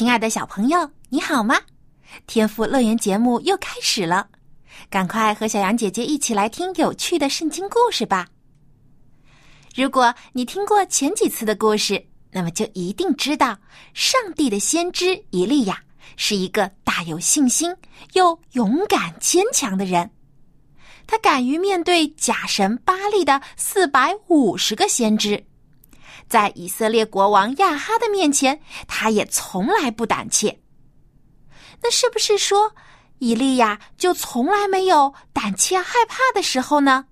亲爱的小朋友，你好吗？天赋乐园节目又开始了，赶快和小羊姐姐一起来听有趣的圣经故事吧。如果你听过前几次的故事，那么就一定知道，上帝的先知以利亚是一个大有信心又勇敢坚强的人。他敢于面对假神巴利的四百五十个先知。在以色列国王亚哈的面前，他也从来不胆怯。那是不是说，以利亚就从来没有胆怯害怕的时候呢？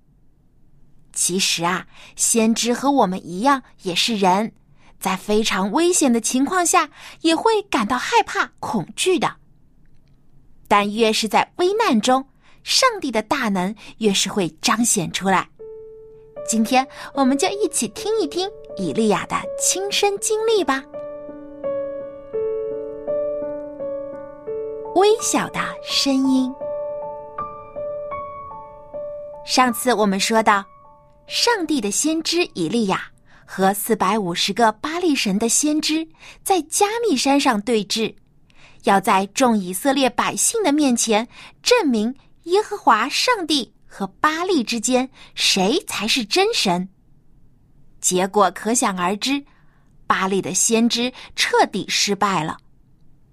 其实啊，先知和我们一样，也是人，在非常危险的情况下，也会感到害怕、恐惧的。但越是在危难中，上帝的大能越是会彰显出来。今天，我们就一起听一听。以利亚的亲身经历吧。微小的声音。上次我们说到，上帝的先知以利亚和四百五十个巴利神的先知在加密山上对峙，要在众以色列百姓的面前证明耶和华上帝和巴利之间谁才是真神。结果可想而知，巴利的先知彻底失败了，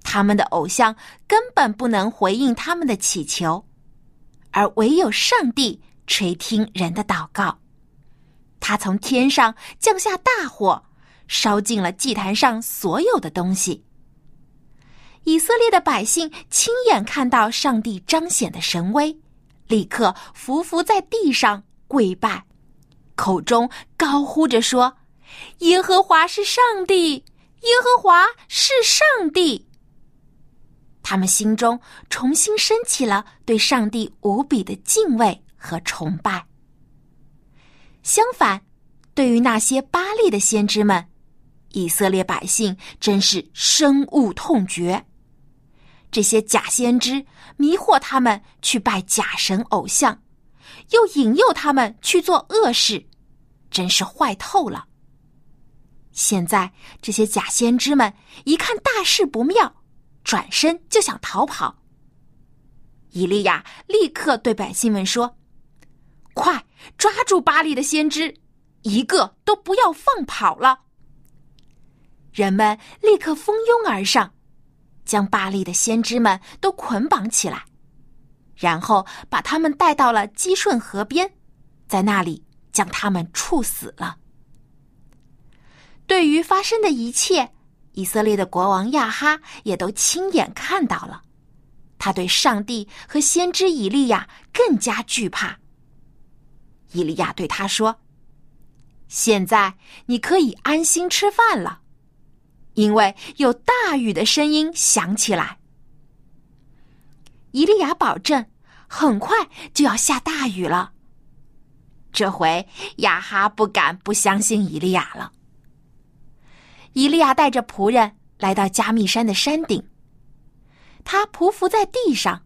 他们的偶像根本不能回应他们的祈求，而唯有上帝垂听人的祷告。他从天上降下大火，烧尽了祭坛上所有的东西。以色列的百姓亲眼看到上帝彰显的神威，立刻伏伏在地上跪拜。口中高呼着说：“耶和华是上帝，耶和华是上帝。”他们心中重新升起了对上帝无比的敬畏和崇拜。相反，对于那些巴利的先知们，以色列百姓真是深恶痛绝。这些假先知迷惑他们去拜假神偶像。又引诱他们去做恶事，真是坏透了。现在这些假先知们一看大事不妙，转身就想逃跑。以利亚立刻对百姓们说：“快抓住巴黎的先知，一个都不要放跑了。”人们立刻蜂拥而上，将巴黎的先知们都捆绑起来。然后把他们带到了基顺河边，在那里将他们处死了。对于发生的一切，以色列的国王亚哈也都亲眼看到了。他对上帝和先知以利亚更加惧怕。以利亚对他说：“现在你可以安心吃饭了，因为有大雨的声音响起来。”伊利亚保证，很快就要下大雨了。这回亚哈不敢不相信伊利亚了。伊利亚带着仆人来到加密山的山顶，他匍匐在地上，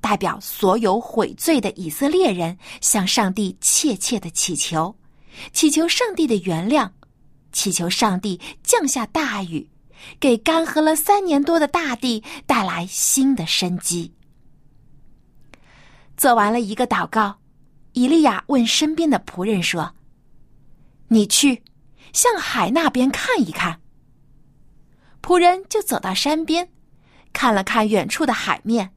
代表所有悔罪的以色列人向上帝切切的祈求，祈求上帝的原谅，祈求上帝降下大雨，给干涸了三年多的大地带来新的生机。做完了一个祷告，以利亚问身边的仆人说：“你去向海那边看一看。”仆人就走到山边，看了看远处的海面，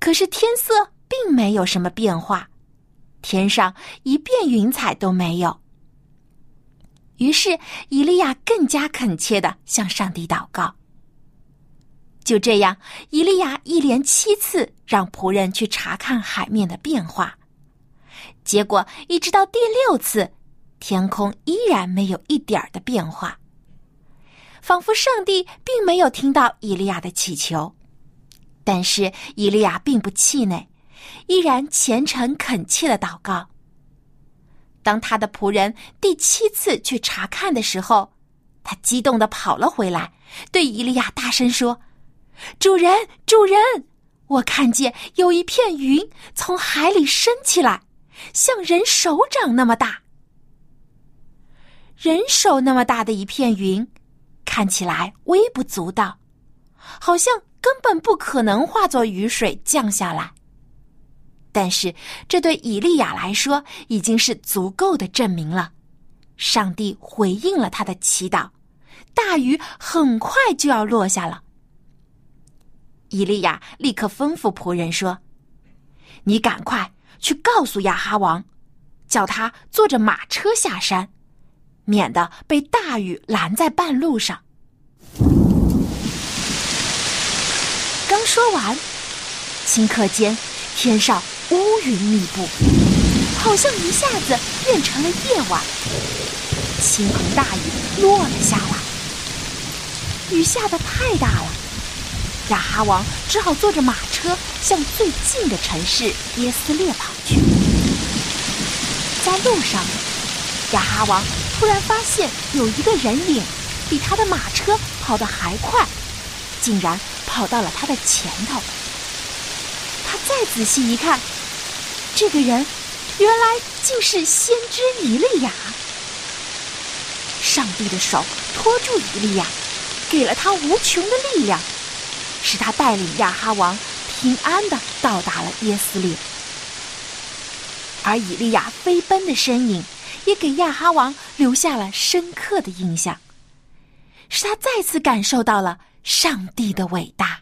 可是天色并没有什么变化，天上一片云彩都没有。于是以利亚更加恳切的向上帝祷告。就这样，伊利亚一连七次让仆人去查看海面的变化，结果一直到第六次，天空依然没有一点儿的变化，仿佛上帝并没有听到伊利亚的祈求。但是伊利亚并不气馁，依然虔诚恳切的祷告。当他的仆人第七次去查看的时候，他激动的跑了回来，对伊利亚大声说：“主人，主人，我看见有一片云从海里升起来，像人手掌那么大。人手那么大的一片云，看起来微不足道，好像根本不可能化作雨水降下来。但是这对以利亚来说已经是足够的证明了，上帝回应了他的祈祷。”大雨很快就要落下了。伊利亚立刻吩咐仆人说：“你赶快去告诉亚哈王，叫他坐着马车下山，免得被大雨拦在半路上。”刚说完，顷刻间天上乌云密布，好像一下子变成了夜晚，倾盆大雨落了下来。雨下的太大了，亚哈王只好坐着马车向最近的城市耶斯列跑去。在路上，亚哈王突然发现有一个人影比他的马车跑得还快，竟然跑到了他的前头。他再仔细一看，这个人原来竟是先知以利亚。上帝的手托住以利亚。给了他无穷的力量，使他带领亚哈王平安的到达了耶斯列。而以利亚飞奔的身影，也给亚哈王留下了深刻的印象，使他再次感受到了上帝的伟大。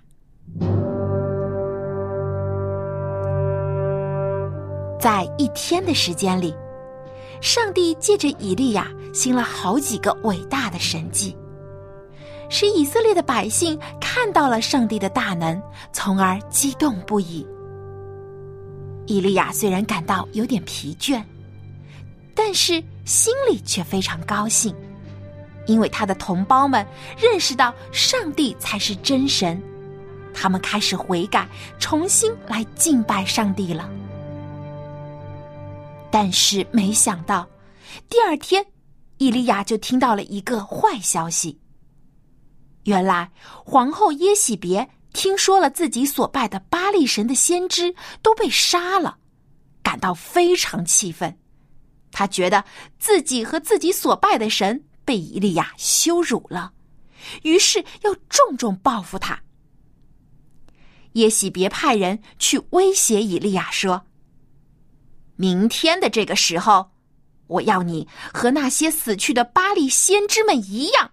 在一天的时间里，上帝借着以利亚行了好几个伟大的神迹。使以色列的百姓看到了上帝的大能，从而激动不已。伊利亚虽然感到有点疲倦，但是心里却非常高兴，因为他的同胞们认识到上帝才是真神，他们开始悔改，重新来敬拜上帝了。但是没想到，第二天，伊利亚就听到了一个坏消息。原来皇后耶喜别听说了自己所拜的巴力神的先知都被杀了，感到非常气愤。他觉得自己和自己所拜的神被伊利亚羞辱了，于是要重重报复他。耶喜别派人去威胁以利亚说：“明天的这个时候，我要你和那些死去的巴力先知们一样。”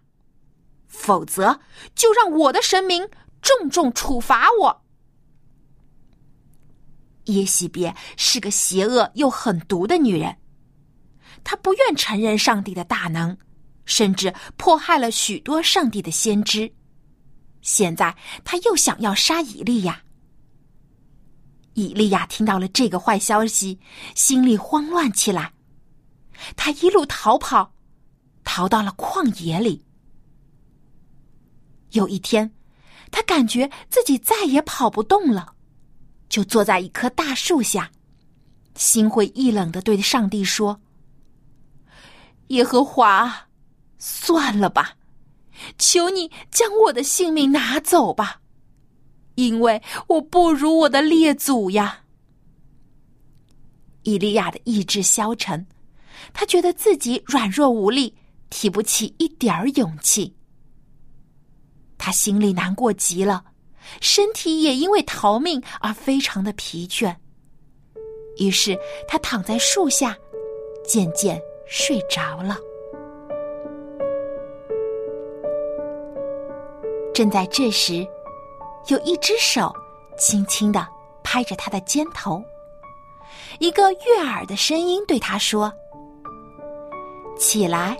否则，就让我的神明重重处罚我。耶喜别是个邪恶又狠毒的女人，她不愿承认上帝的大能，甚至迫害了许多上帝的先知。现在，她又想要杀以利亚。以利亚听到了这个坏消息，心里慌乱起来，他一路逃跑，逃到了旷野里。有一天，他感觉自己再也跑不动了，就坐在一棵大树下，心灰意冷的对上帝说：“耶和华，算了吧，求你将我的性命拿走吧，因为我不如我的列祖呀。”以利亚的意志消沉，他觉得自己软弱无力，提不起一点儿勇气。他心里难过极了，身体也因为逃命而非常的疲倦。于是他躺在树下，渐渐睡着了。正在这时，有一只手轻轻的拍着他的肩头，一个悦耳的声音对他说：“起来，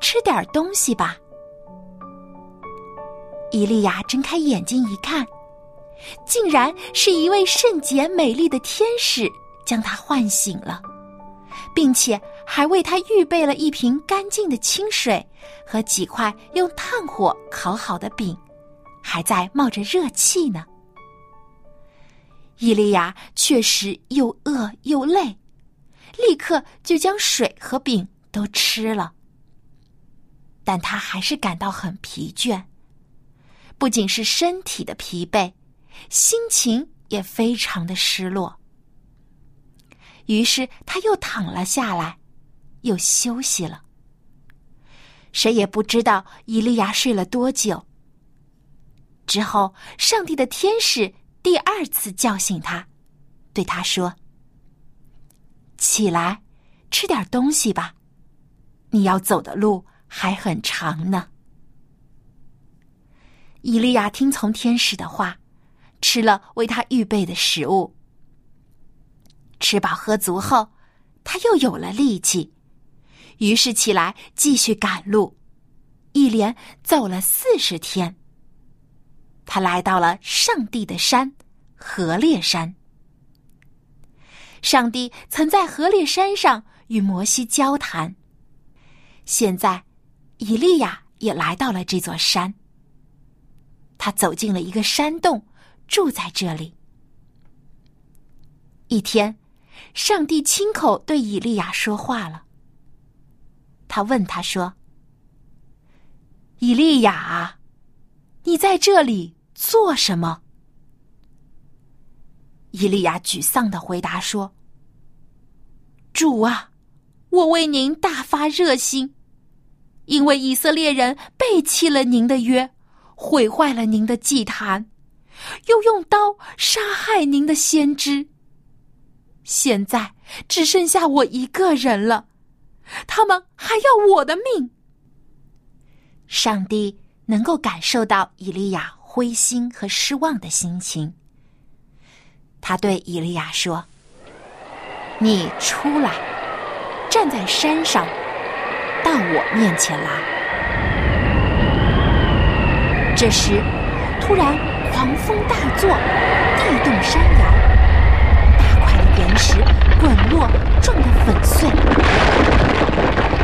吃点东西吧。”伊利亚睁开眼睛一看，竟然是一位圣洁美丽的天使将他唤醒了，并且还为他预备了一瓶干净的清水和几块用炭火烤好的饼，还在冒着热气呢。伊利亚确实又饿又累，立刻就将水和饼都吃了。但他还是感到很疲倦，不仅是身体的疲惫，心情也非常的失落。于是他又躺了下来，又休息了。谁也不知道伊利亚睡了多久。之后，上帝的天使。第二次叫醒他，对他说：“起来，吃点东西吧，你要走的路还很长呢。”伊利亚听从天使的话，吃了为他预备的食物。吃饱喝足后，他又有了力气，于是起来继续赶路，一连走了四十天。他来到了上帝的山——河烈山。上帝曾在河烈山上与摩西交谈。现在，以利亚也来到了这座山。他走进了一个山洞，住在这里。一天，上帝亲口对以利亚说话了。他问他说：“以利亚。”你在这里做什么？伊利亚沮丧的回答说：“主啊，我为您大发热心，因为以色列人背弃了您的约，毁坏了您的祭坛，又用刀杀害您的先知。现在只剩下我一个人了，他们还要我的命。上帝。”能够感受到以利亚灰心和失望的心情，他对以利亚说：“你出来，站在山上，到我面前来。”这时，突然狂风大作，地动山摇，大块的岩石滚落，撞得粉碎。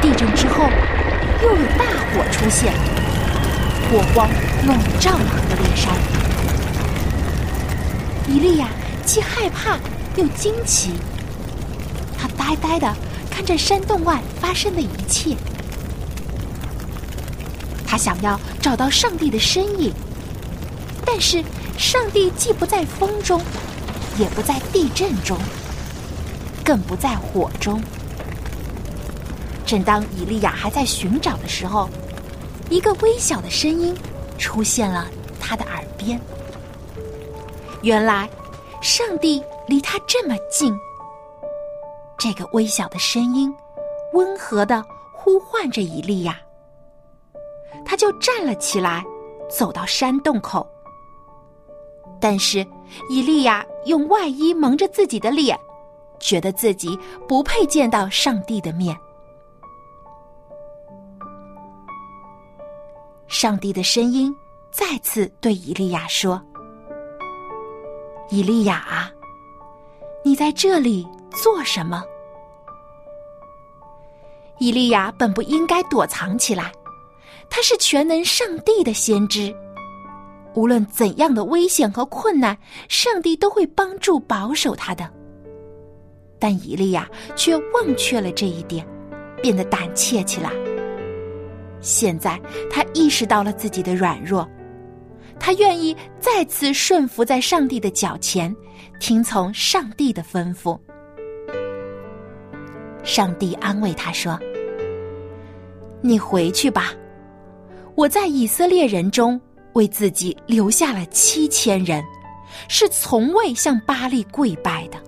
地震之后，又有大火出现。火光笼罩了河烈山，伊利亚既害怕又惊奇，他呆呆的看着山洞外发生的一切。他想要找到上帝的身影，但是上帝既不在风中，也不在地震中，更不在火中。正当以利亚还在寻找的时候。一个微小的声音出现了他的耳边。原来，上帝离他这么近。这个微小的声音温和的呼唤着以利亚。他就站了起来，走到山洞口。但是，以利亚用外衣蒙着自己的脸，觉得自己不配见到上帝的面。上帝的声音再次对以利亚说：“以利亚，你在这里做什么？”以利亚本不应该躲藏起来，他是全能上帝的先知，无论怎样的危险和困难，上帝都会帮助保守他的。但以利亚却忘却了这一点，变得胆怯起来。现在他意识到了自己的软弱，他愿意再次顺服在上帝的脚前，听从上帝的吩咐。上帝安慰他说：“你回去吧，我在以色列人中为自己留下了七千人，是从未向巴利跪拜的。”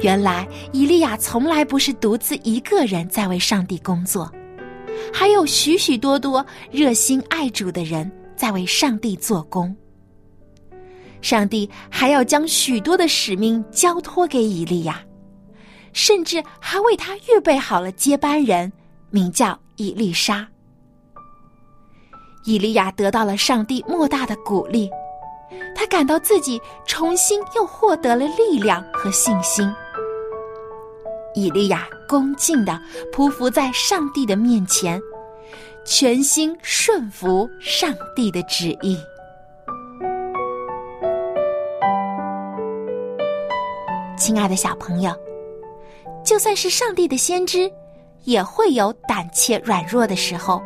原来，以利亚从来不是独自一个人在为上帝工作，还有许许多多热心爱主的人在为上帝做工。上帝还要将许多的使命交托给以利亚，甚至还为他预备好了接班人，名叫伊丽莎、伊利亚得到了上帝莫大的鼓励，他感到自己重新又获得了力量和信心。伊利亚恭敬的匍匐在上帝的面前，全心顺服上帝的旨意。亲爱的小朋友，就算是上帝的先知，也会有胆怯软弱的时候，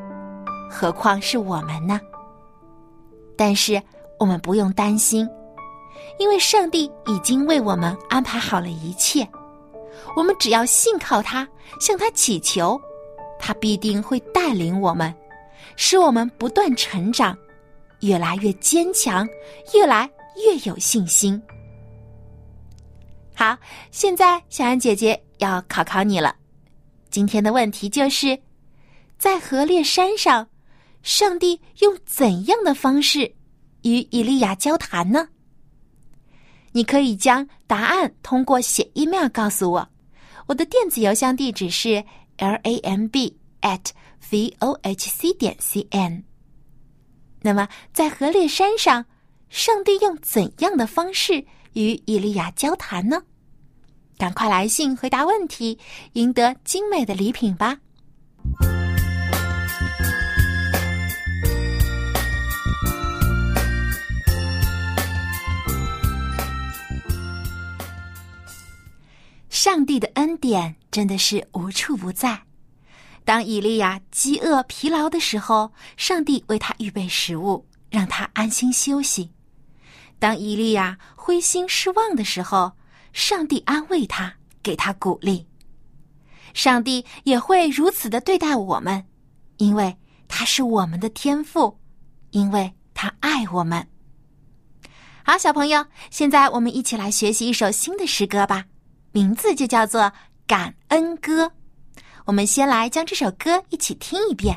何况是我们呢？但是我们不用担心，因为上帝已经为我们安排好了一切。我们只要信靠他，向他祈求，他必定会带领我们，使我们不断成长，越来越坚强，越来越有信心。好，现在小安姐姐要考考你了。今天的问题就是，在河烈山上，上帝用怎样的方式与以利亚交谈呢？你可以将答案通过写 email 告诉我，我的电子邮箱地址是 l a m b at v o h c 点 c n。那么，在河烈山上，上帝用怎样的方式？与以利亚交谈呢？赶快来信回答问题，赢得精美的礼品吧！上帝的恩典真的是无处不在。当以利亚饥饿疲劳的时候，上帝为他预备食物，让他安心休息。当伊利亚灰心失望的时候，上帝安慰他，给他鼓励。上帝也会如此的对待我们，因为他是我们的天父，因为他爱我们。好，小朋友，现在我们一起来学习一首新的诗歌吧，名字就叫做《感恩歌》。我们先来将这首歌一起听一遍。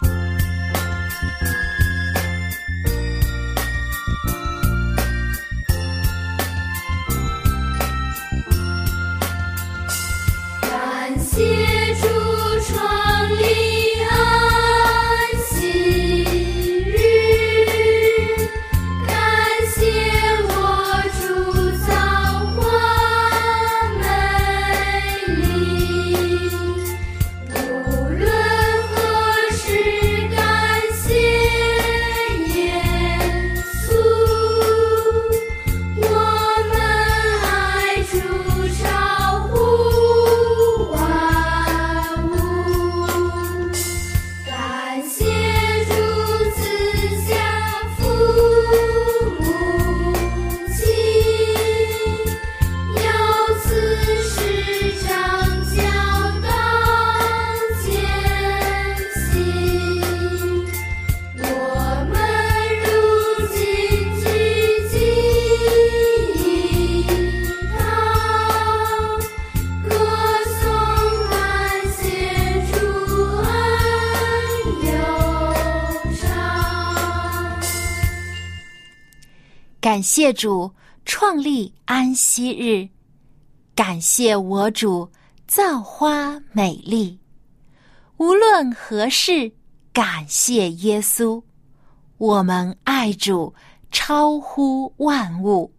谢主创立安息日，感谢我主造花美丽。无论何事，感谢耶稣，我们爱主超乎万物。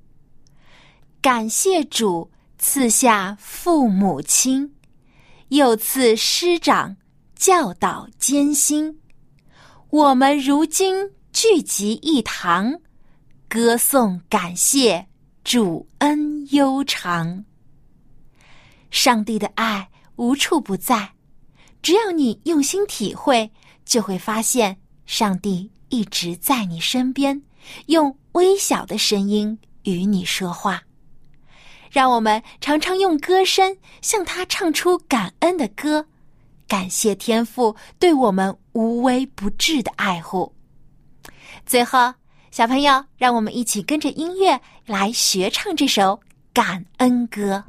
感谢主赐下父母亲，又赐师长教导艰辛。我们如今聚集一堂。歌颂感谢主恩悠长，上帝的爱无处不在，只要你用心体会，就会发现上帝一直在你身边，用微小的声音与你说话。让我们常常用歌声向他唱出感恩的歌，感谢天父对我们无微不至的爱护。最后。小朋友，让我们一起跟着音乐来学唱这首感恩歌。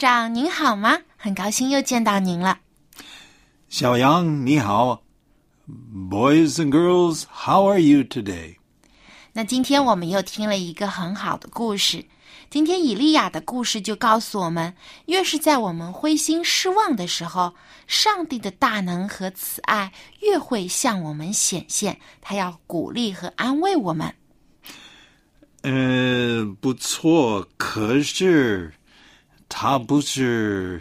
长您好吗？很高兴又见到您了。小杨你好，Boys and girls, how are you today？那今天我们又听了一个很好的故事。今天以利亚的故事就告诉我们，越是在我们灰心失望的时候，上帝的大能和慈爱越会向我们显现。他要鼓励和安慰我们。呃，不错，可是他不是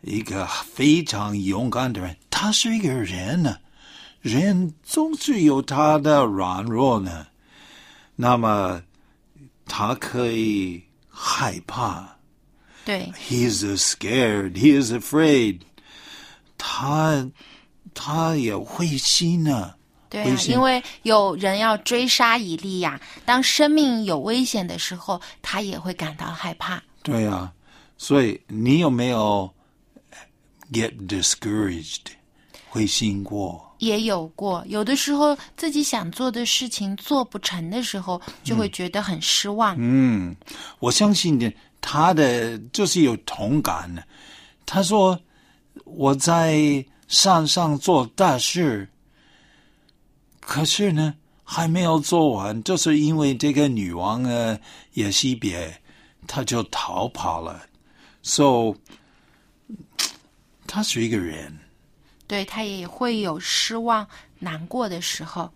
一个非常勇敢的人，他是一个人呢。人总是有他的软弱呢。那么，他可以。害怕，对，He is scared. He is afraid. 他他也会心呢。对啊，因为有人要追杀以利亚，当生命有危险的时候，他也会感到害怕。对啊，所以你有没有 get discouraged 灰心过？也有过，有的时候自己想做的事情做不成的时候，就会觉得很失望。嗯，我相信的，他的就是有同感的。他说：“我在山上做大事，可是呢，还没有做完，就是因为这个女王呢也西别，他就逃跑了。So，他是一个人。”对他也会有失望、难过的时候。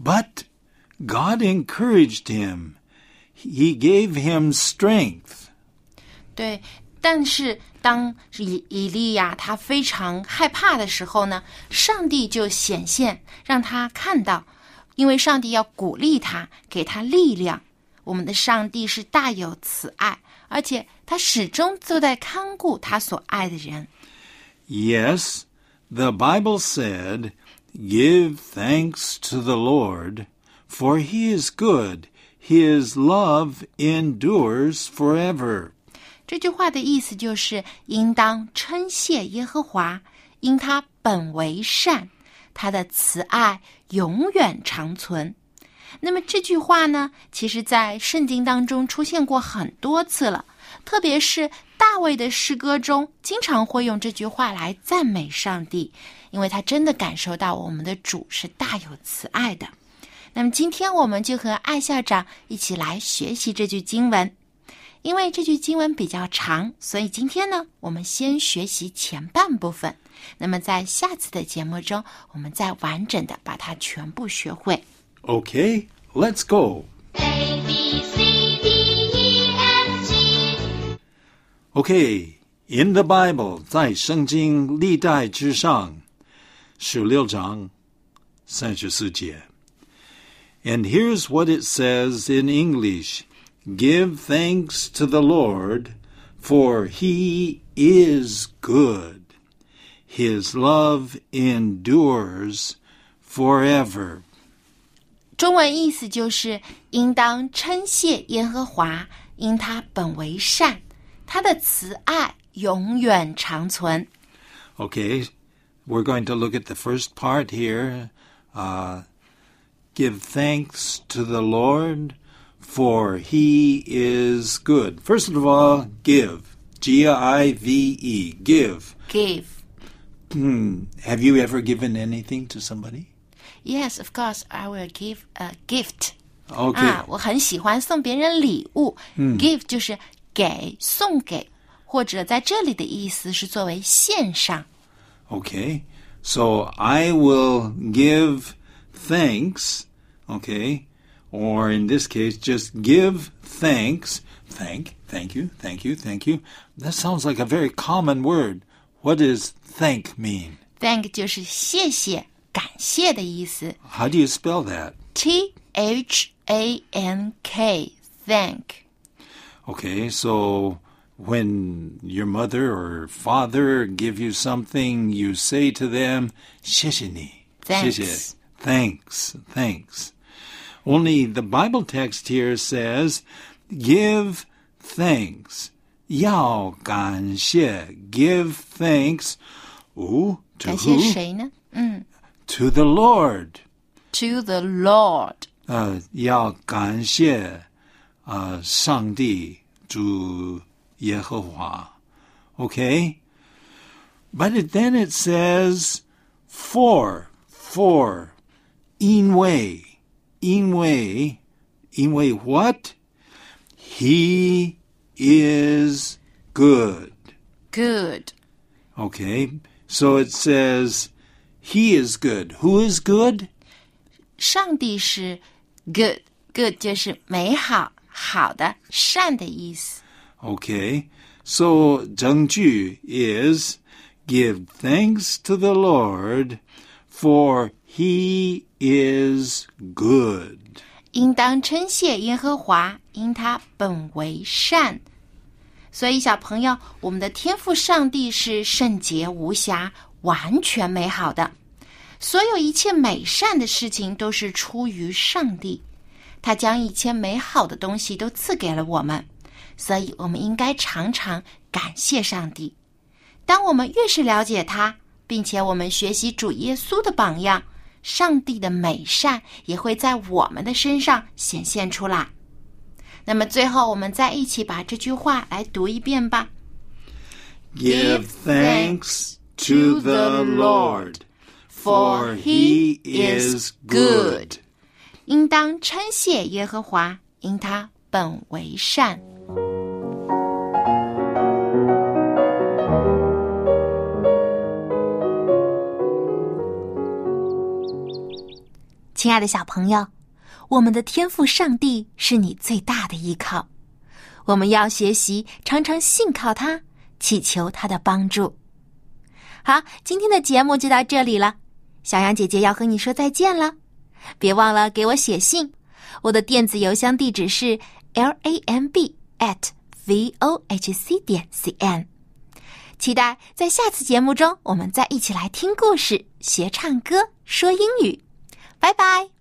But God encouraged him. He gave him strength. 对，但是当以以利亚他非常害怕的时候呢，上帝就显现，让他看到，因为上帝要鼓励他，给他力量。我们的上帝是大有慈爱，而且他始终都在看顾他所爱的人。Yes. The Bible said, Give thanks to the Lord, for he is good. His love endures forever. 这句话的意思就是，应当称谢耶和华，因他本为善，他的慈爱永远长存。那么这句话呢，其实在圣经当中出现过很多次了。特别是大卫的诗歌中，经常会用这句话来赞美上帝，因为他真的感受到我们的主是大有慈爱的。那么今天我们就和艾校长一起来学习这句经文，因为这句经文比较长，所以今天呢，我们先学习前半部分。那么在下次的节目中，我们再完整的把它全部学会。Okay, let's go. A B C D E F G Okay, in the Bible，在圣经历代之上十六章三十四节。And here's what it says in English Give thanks to the Lord, for he is good. His love endures forever. 中文意思就是应当称谢耶和华，因他本为善，他的慈爱永远长存。 Okay, we're going to look at the first part here. Uh, give thanks to the Lord, for he is good. First of all, give. G I V E. Give. Give, Hmm. Have you ever given anything to somebody? yes, of course, I will give a gift. Okay. 啊，我很喜欢送别人礼物。give 就是给、送给，或者在这里的意思是作为献上。 Okay. So I will give thanks. Okay. Or in this case, just give thanks. Thank, thank you, thank you, thank you. That sounds like a very common word. What does thank mean? Thank 就是谢谢、 感谢的意思。 How do you spell that? T H A N K thank. Okay, so when your mother or father give you something, you say to them, 谢谢你. Thanks. 谢谢. Thanks, thanks. Only the Bible text here says, give thanks. 要感谢, give thanks. Ooh, to 感谢 who? 谁呢？嗯 To the Lord. ，To the Lord。呃，要感谢呃上帝主 耶和华。Okay? But it, then it says, for, for, 因为，因为，因为 what? He is good. Good. Okay? So it says, He is good. Who is good? 上帝是 good。good 就是美好、好的、善的意思。 Okay? So 整句 is, Give thanks to the Lord, for He is good. 应当称谢耶和华，因他本为善。所以，小朋友，我们的天赋上帝是圣洁无瑕、 完全美好的。所有一切美善的事情都是出于上帝，他将一切美好的东西都赐给了我们，所以我们应该常常感谢上帝。当我们越是了解他，并且我们学习主耶稣的榜样，上帝的美善也会在我们的身上显现出来。那么最后，我们再一起把这句话来读一遍吧。Give thanks to the Lord, for He is good. 应当称谢耶和华，因他本为善。亲爱的小朋友，我们的天赋上帝是你最大的依靠，我们要学习常常信靠他，祈求他的帮助。好，今天的节目就到这里了，小羊姐姐要和你说再见了。别忘了给我写信，我的电子邮箱地址是 l a m b at v o h c 点 c n。期待在下次节目中，我们再一起来听故事、学唱歌、说英语。拜拜。